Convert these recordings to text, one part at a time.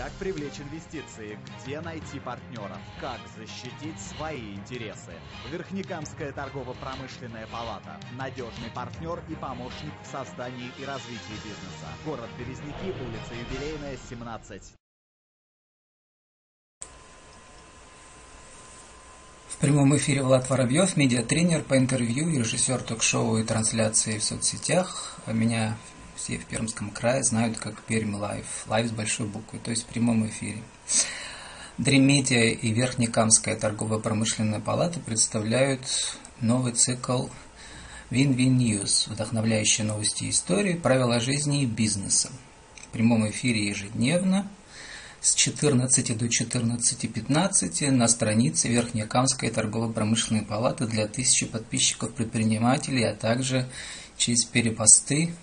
Как привлечь инвестиции? Где найти партнеров? Как защитить свои интересы? Верхнекамская торгово-промышленная палата. Надежный партнер и помощник в создании и развитии бизнеса. Город Березники, улица Юбилейная, 17. Прямом эфире Влад Воробьев, медиатренер по интервью, режиссер ток-шоу и трансляции в соцсетях. А Меня все в Пермском крае знают как Пермь Live. Live с большой буквы, то есть в прямом эфире. Дремедиа и Верхнекамская торгово-промышленная палата представляют новый цикл Win-Win News, вдохновляющие новости истории, правила жизни и бизнеса. В прямом эфире ежедневно с 14 до 14.15 на странице Верхнекамской торгово-промышленной палаты для тысячи подписчиков предпринимателей, а также через перепосты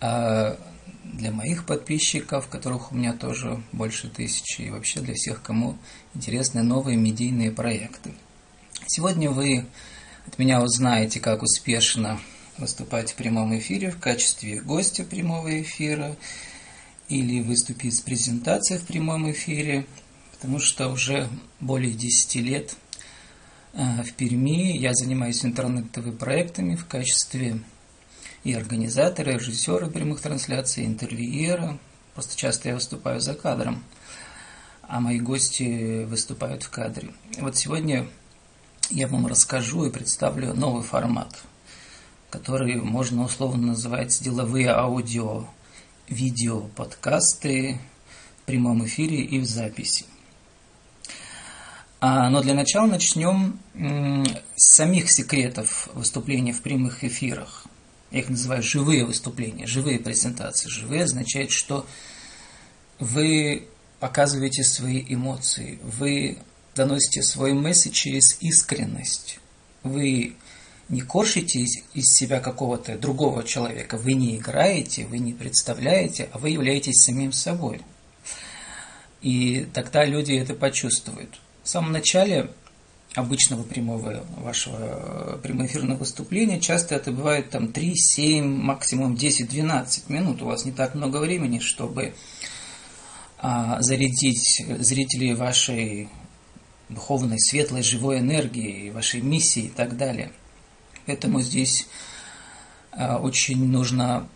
а для моих подписчиков, которых у меня тоже больше тысячи, и вообще для всех, кому интересны новые медийные проекты. Сегодня вы от меня узнаете, как успешно выступать в прямом эфире в качестве гостя прямого эфира или выступить с презентацией в прямом эфире, потому что уже более 10 лет э, в Перми я занимаюсь интернет-ТВ-проектами в качестве и организатора, и режиссера прямых трансляций, интервьюера. Просто часто я выступаю за кадром, а мои гости выступают в кадре. Вот сегодня я вам расскажу и представлю новый формат, который можно условно называть деловые аудио, видео, подкасты в прямом эфире и в записи. А, но для начала начнем с самих секретов выступления в прямых эфирах. Я их называю живые выступления, живые презентации. Живые означает, что вы показываете свои эмоции, вы доносите свой месседж через искренность. Вы не коршите из себя какого-то другого человека, вы не играете, вы не представляете, а вы являетесь самим собой. И тогда люди это почувствуют. В самом начале обычного прямого вашего прямоэфирного выступления, часто это бывает там 3, 7, максимум 10-12 минут. У вас не так много времени, чтобы а, зарядить зрителей вашей духовной, светлой, живой энергией, вашей миссией и так далее. Поэтому здесь а, очень нужно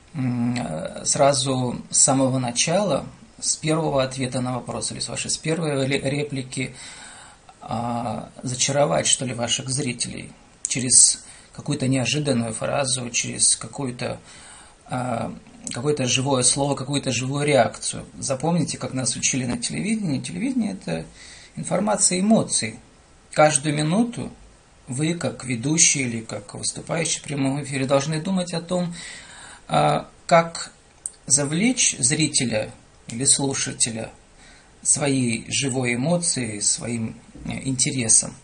сразу с самого начала, с первого ответа на вопрос или с вашей с первой реплики – а, зачаровать, что ли, ваших зрителей через какую-то неожиданную фразу, через какую-то а, какое-то живое слово, какую-то живую реакцию. Запомните, как нас учили на телевидении. Телевидение – это информация эмоций. Каждую минуту вы, как ведущий или как выступающий в прямом эфире, должны думать о том, а, как завлечь зрителя или слушателя своей живой эмоцией, своим э, интересом,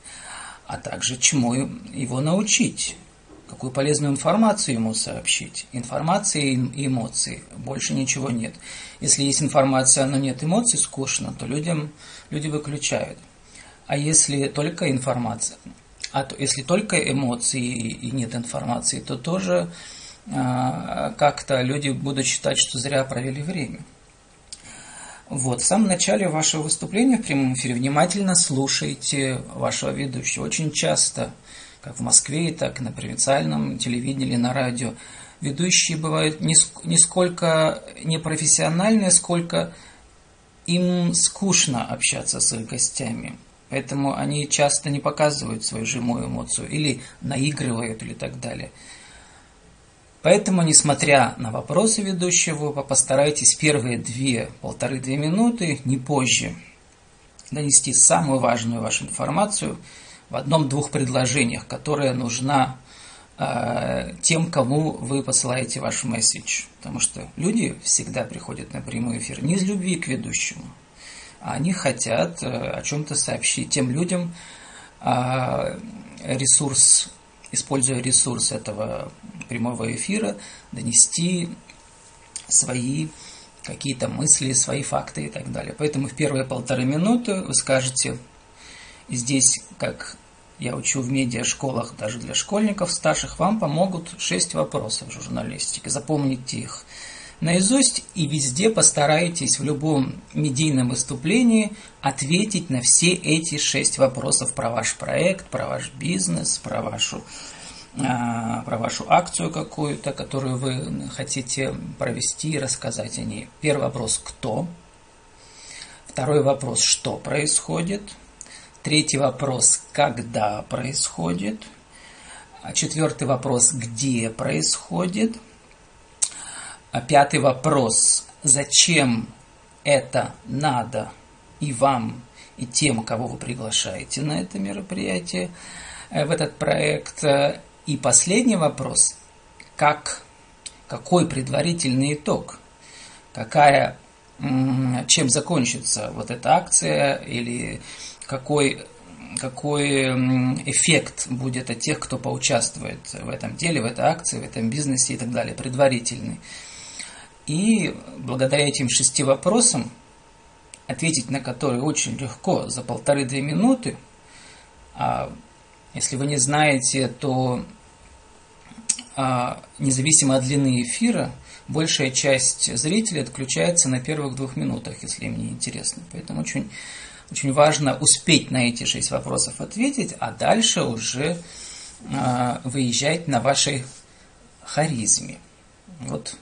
а также чему его научить, какую полезную информацию ему сообщить. Информации и эмоции, больше ничего нет. Если есть информация, но нет эмоций, скучно, то людям, люди выключают. А если только информация, а то, если только эмоции и нет информации, то тоже а, как-то люди будут считать, что зря провели время. Вот, в самом начале вашего выступления в прямом эфире внимательно слушайте вашего ведущего. Очень часто, как в Москве, так и на провинциальном телевидении или на радио, ведущие бывают не сколько непрофессиональные, сколько им скучно общаться с их гостями. Поэтому они часто не показывают свою живую эмоцию или наигрывают или так далее. Поэтому, несмотря на вопросы ведущего, постарайтесь первые две, полторы-две минуты, не позже, донести самую важную вашу информацию в одном-двух предложениях, которая нужна э, тем, кому вы посылаете ваш месседж. Потому что люди всегда приходят на прямой эфир не из любви к ведущему, они хотят э, о чем-то сообщить тем людям, э, ресурс используя ресурс этого прямого эфира, донести свои какие-то мысли, свои факты и так далее. Поэтому в первые полторы минуты вы скажете здесь, как я учу в медиашколах даже для школьников старших, вам помогут шесть вопросов журналистики. Запомните их наизусть и везде постарайтесь в любом медийном выступлении ответить на все эти шесть вопросов про ваш проект, про ваш бизнес, про вашу а, про вашу акцию какую-то, которую вы хотите провести и рассказать о ней. Первый вопрос – кто? Второй вопрос – что происходит? Третий вопрос – когда происходит? А четвертый вопрос – где происходит? А пятый вопрос – зачем это надо и вам, и тем, кого вы приглашаете на это мероприятие, э, в этот проект? И последний вопрос – как, какой предварительный итог? Какая, чем закончится вот эта акция или какой, какой эффект будет от тех, кто поучаствует в этом деле, в этой акции, в этом бизнесе и так далее, предварительный. И благодаря этим шести вопросам, ответить на которые очень легко, за полторы-две минуты, а если вы не знаете, то а, независимо от длины эфира, большая часть зрителей отключается на первых двух минутах, если им не интересно. Поэтому очень, очень важно успеть на эти шесть вопросов ответить, а дальше уже а, выезжать на вашей харизме. Вот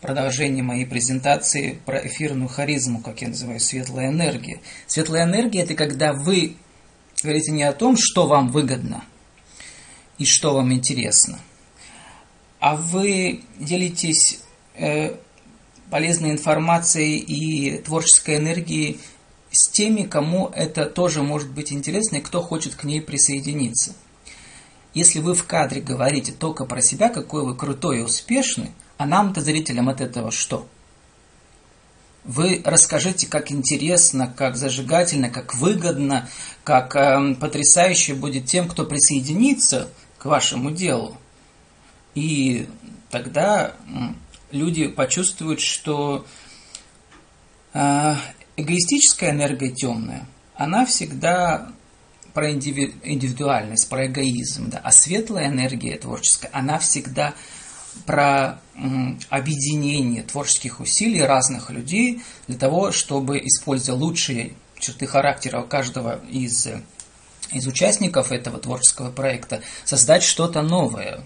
продолжение моей презентации про эфирную харизму, как я называю, светлая энергия. Светлая энергия – это когда вы говорите не о том, что вам выгодно и что вам интересно, а вы делитесь э, полезной информацией и творческой энергией с теми, кому это тоже может быть интересно и кто хочет к ней присоединиться. Если вы в кадре говорите только про себя, какой вы крутой и успешный, а нам-то, зрителям, от этого что? Вы расскажите, как интересно, как зажигательно, как выгодно, как э, потрясающе будет тем, кто присоединится к вашему делу. И тогда люди почувствуют, что а, эгоистическая энергия темная, она всегда про индивидуальность, про эгоизм, да, а светлая энергия творческая, она всегда про объединение творческих усилий разных людей для того, чтобы, используя лучшие черты характера каждого из, из участников этого творческого проекта, создать что-то новое,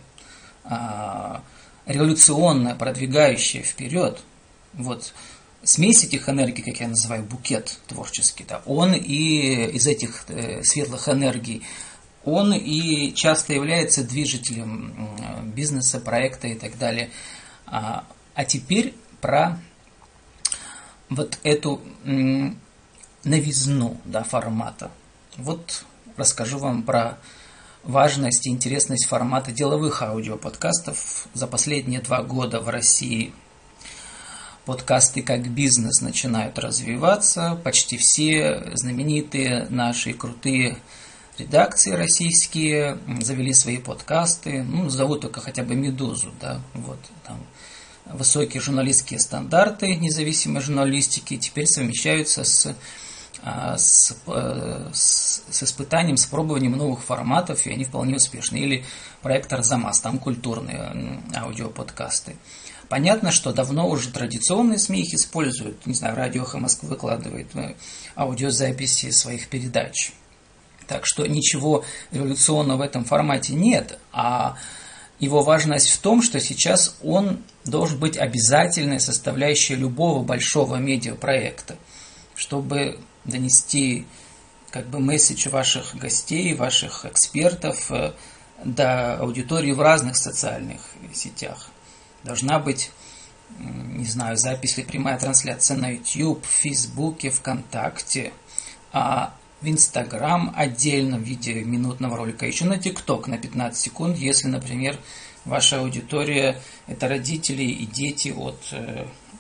а, революционное, продвигающее вперед, вот смесь этих энергий, как я называю, букет творческий, да, он и из этих э, светлых энергий, он и часто является движителем бизнеса, проекта и так далее. А, а теперь про вот эту новизну да, формата. Вот расскажу вам про важность и интересность формата деловых аудиоподкастов за последние два года в России. Подкасты как бизнес начинают развиваться. Почти все знаменитые наши крутые редакции российские завели свои подкасты. Ну, зовут только хотя бы «Медузу», да, вот, там высокие журналистские стандарты независимой журналистики теперь совмещаются с а, с, э, с, с испытанием, с пробованием новых форматов, и они вполне успешны. Или проект Арзамас, там культурные аудиоподкасты. Понятно, что давно уже традиционные СМИ их используют. Не знаю, радио Эхо Москвы выкладывает э, аудиозаписи своих передач. Так что ничего революционного в этом формате нет, а его важность в том, что сейчас он должен быть обязательной составляющей любого большого медиапроекта, чтобы донести как бы месседж ваших гостей, ваших экспертов э, до аудитории в разных социальных сетях. Должна быть, не знаю, запись или прямая трансляция на YouTube, в Фейсбуке, ВКонтакте, а в Инстаграм отдельно в виде минутного ролика, еще на ТикТок на 15 секунд, если, например, ваша аудитория – это родители и дети от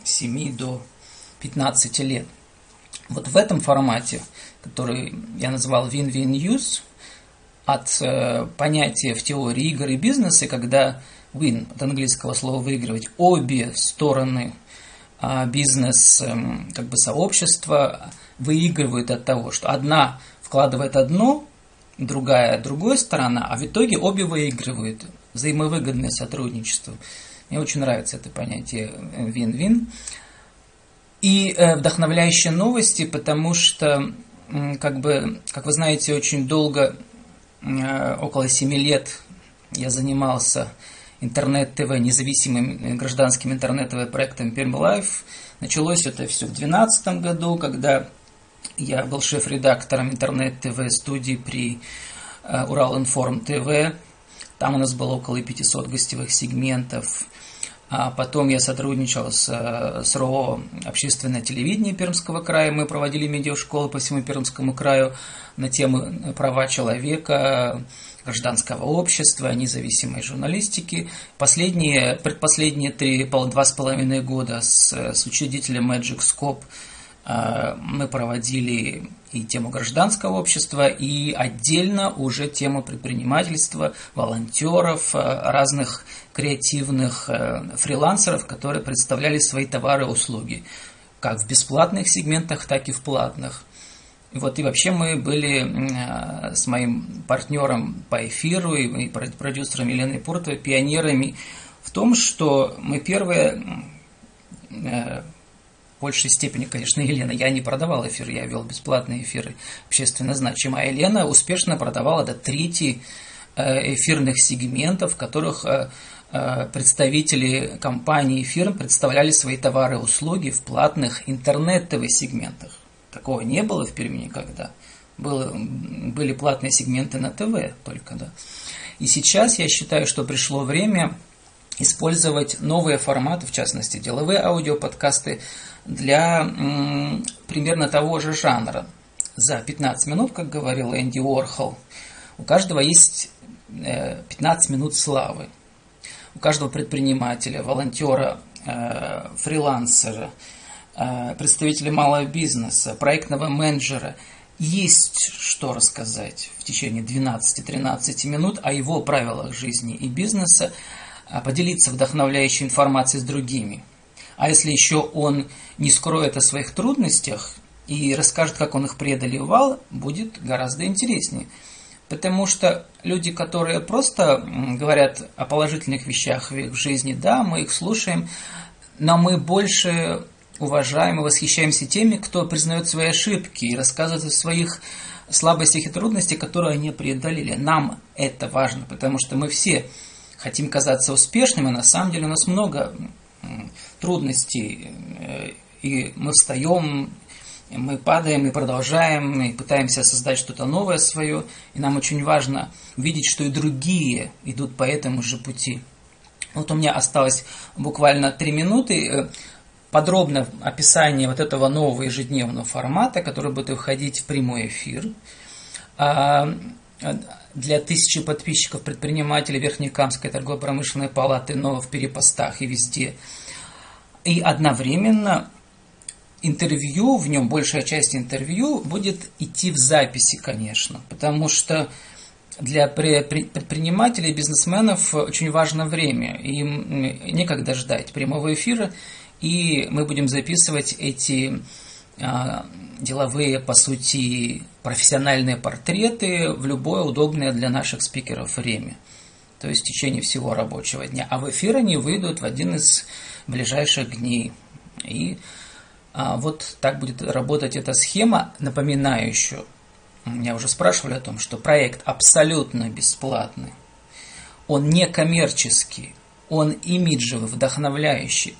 7 э, до 15 лет – вот в этом формате, который я назвал win-win use, от э, понятия в теории игр и бизнеса, когда win от английского слова выигрывать, обе стороны бизнес э, как бы сообщества выигрывают от того, что одна вкладывает одно, другая другая сторона, а в итоге обе выигрывают. Взаимовыгодное сотрудничество. Мне очень нравится это понятие вин-вин. И э, вдохновляющие новости, потому что, как бы, как вы знаете, очень долго, э, около семи лет я занимался интернет-ТВ, независимым гражданским интернет-ТВ проектом Life. Началось это все в 2012 году, когда я был шеф-редактором интернет-ТВ студии при э, Урал Информ ТВ. Там у нас было около 500 гостевых сегментов. А потом я сотрудничал с, э, с РО «Общественное телевидение Пермского края». Мы проводили медиашколы по всему Пермскому краю на темы права человека, гражданского общества, независимой журналистики. Последние, предпоследние три, два с половиной года с, с учредителем Magic Scope э, мы проводили и тему гражданского общества, и отдельно уже тему предпринимательства, волонтеров, э, разных креативных э, фрилансеров, которые представляли свои товары и услуги, как в бесплатных сегментах, так и в платных. Вот, и вообще мы были э, с моим партнером по эфиру и продюсером Еленой Пуртовой пионерами в том, что мы первые, э, в большей степени, конечно, Елена, я не продавал эфир, я вел бесплатные эфиры общественно значимые, а Елена успешно продавала до трети э, эфирных сегментов, в которых представители компаний и фирм представляли свои товары и услуги в платных интернет-ТВ сегментах. Такого не было в Перми никогда. Было, были платные сегменты на ТВ только, да. И сейчас я считаю, что пришло время использовать новые форматы, в частности, деловые аудиоподкасты, для м, примерно того же жанра. За 15 минут, как говорил Энди Уорхол, у каждого есть э, 15 минут славы. У каждого предпринимателя, волонтера, э, фрилансера – Э, представителя малого бизнеса, проектного менеджера, есть что рассказать в течение 12-13 минут о его правилах жизни и бизнеса, а поделиться вдохновляющей информацией с другими. А если еще он не скроет о своих трудностях и расскажет, как он их преодолевал, будет гораздо интереснее. Потому что люди, которые просто говорят о положительных вещах в их жизни, да, мы их слушаем, но мы больше уважаем и восхищаемся теми, кто признает свои ошибки и рассказывает о своих слабостях и трудностях, которые они преодолели. Нам это важно, потому что мы все хотим казаться успешными, а на самом деле у нас много трудностей, э, и мы встаем, мы падаем и продолжаем, и пытаемся создать что-то новое свое, и нам очень важно видеть, что и другие идут по этому же пути. Вот у меня осталось буквально три минуты. Подробное описание вот этого нового ежедневного формата, который будет выходить в прямой эфир. А, для тысячи подписчиков предпринимателей Верхнекамской торгово-промышленной палаты, но в перепостах и везде. И одновременно интервью, в нем большая часть интервью будет идти в записи, конечно, потому что для предпринимателей, бизнесменов очень важно время. Им некогда ждать прямого эфира, и мы будем записывать эти а, деловые, по сути, профессиональные портреты в любое удобное для наших спикеров время. То есть в течение всего рабочего дня. А в эфир они выйдут в один из ближайших дней. И а, вот так будет работать эта схема, напоминающую. Меня уже спрашивали о том, что проект абсолютно бесплатный. Он не коммерческий, он имиджевый, вдохновляющий.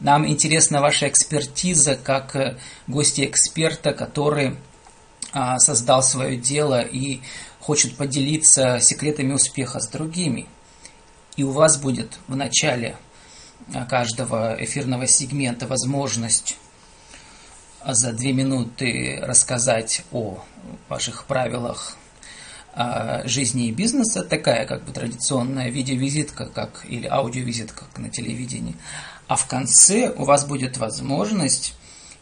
Нам интересна ваша экспертиза как э, гости эксперта, который а, создал свое дело и хочет поделиться секретами успеха с другими. И у вас будет в начале а, каждого эфирного сегмента возможность а, за две минуты рассказать о ваших правилах жизни и бизнеса, такая как бы традиционная видеовизитка, как или аудиовизитка, как на телевидении. А в конце у вас будет возможность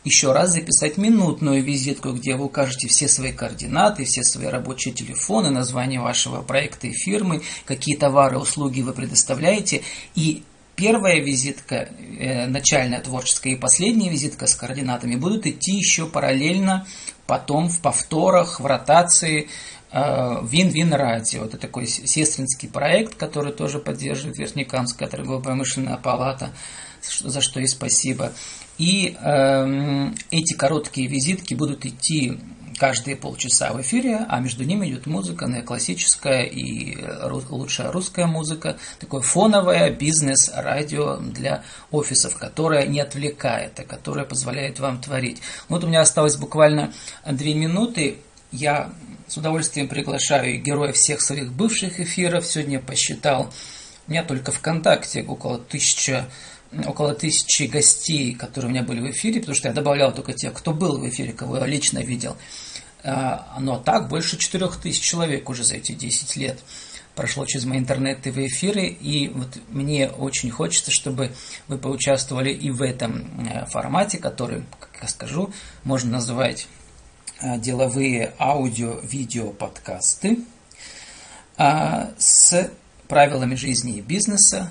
еще раз записать минутную визитку, где вы укажете все свои координаты, все свои рабочие телефоны, название вашего проекта и фирмы, какие товары, услуги вы предоставляете, и первая визитка, э, начальная творческая и последняя визитка с координатами будут идти еще параллельно потом в повторах, в ротации э, Вин-Вин Радио. Это такой сестринский проект, который тоже поддерживает Верхнекамская торгово-промышленная палата, за что и спасибо. И э, эти короткие визитки будут идти каждые полчаса в эфире, а между ними идет музыка, классическая и лучшая русская музыка, такое фоновое бизнес-радио для офисов, которое не отвлекает, а которое позволяет вам творить. Вот у меня осталось буквально две минуты. Я с удовольствием приглашаю героев всех своих бывших эфиров. Сегодня посчитал, у меня только ВКонтакте около тысячи около тысячи гостей, которые у меня были в эфире, потому что я добавлял только тех, кто был в эфире, кого я лично видел. А, но так больше 4000 человек уже за эти 10 лет прошло через мои интернет-ТВ эфиры, и вот мне очень хочется, чтобы вы поучаствовали и в этом э, формате, который, как я скажу, можно называть э, деловые аудио-видео подкасты а, с правилами жизни и бизнеса,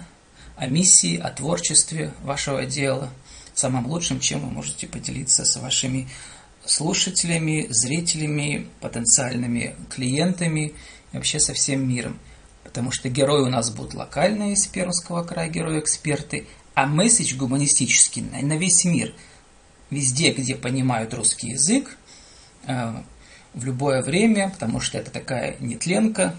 о миссии, о творчестве вашего дела, самым лучшим, чем вы можете поделиться с вашими слушателями, зрителями, потенциальными клиентами и вообще со всем миром. Потому что герои у нас будут локальные из Пермского края, герои-эксперты, а месседж гуманистический на весь мир. Везде, где понимают русский язык, э, в любое время, потому что это такая нетленка,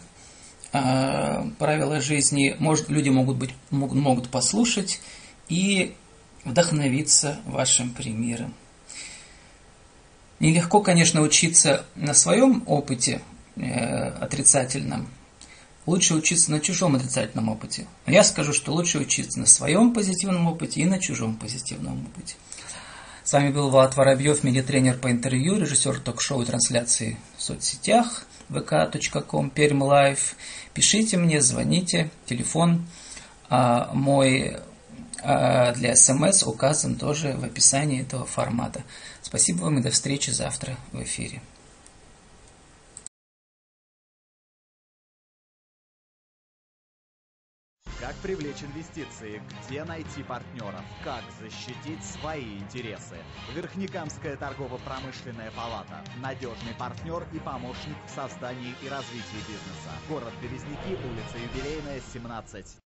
правила жизни, может, люди могут, быть, могут, послушать и вдохновиться вашим примером. Нелегко, конечно, учиться на своем опыте э, отрицательном. Лучше учиться на чужом отрицательном опыте. Но я скажу, что лучше учиться на своем позитивном опыте и на чужом позитивном опыте. С вами был Влад Воробьев, медиатренер по интервью, режиссер ток-шоу и трансляции в соцсетях vk.com, Пермь Лайв. Пишите мне, звоните, телефон а, мой а, для смс указан тоже в описании этого формата. Спасибо вам и до встречи завтра в эфире. Привлечь инвестиции? Где найти партнеров? Как защитить свои интересы? Верхнекамская торгово-промышленная палата. Надежный партнер и помощник в создании и развитии бизнеса. Город Березники, улица Юбилейная, 17.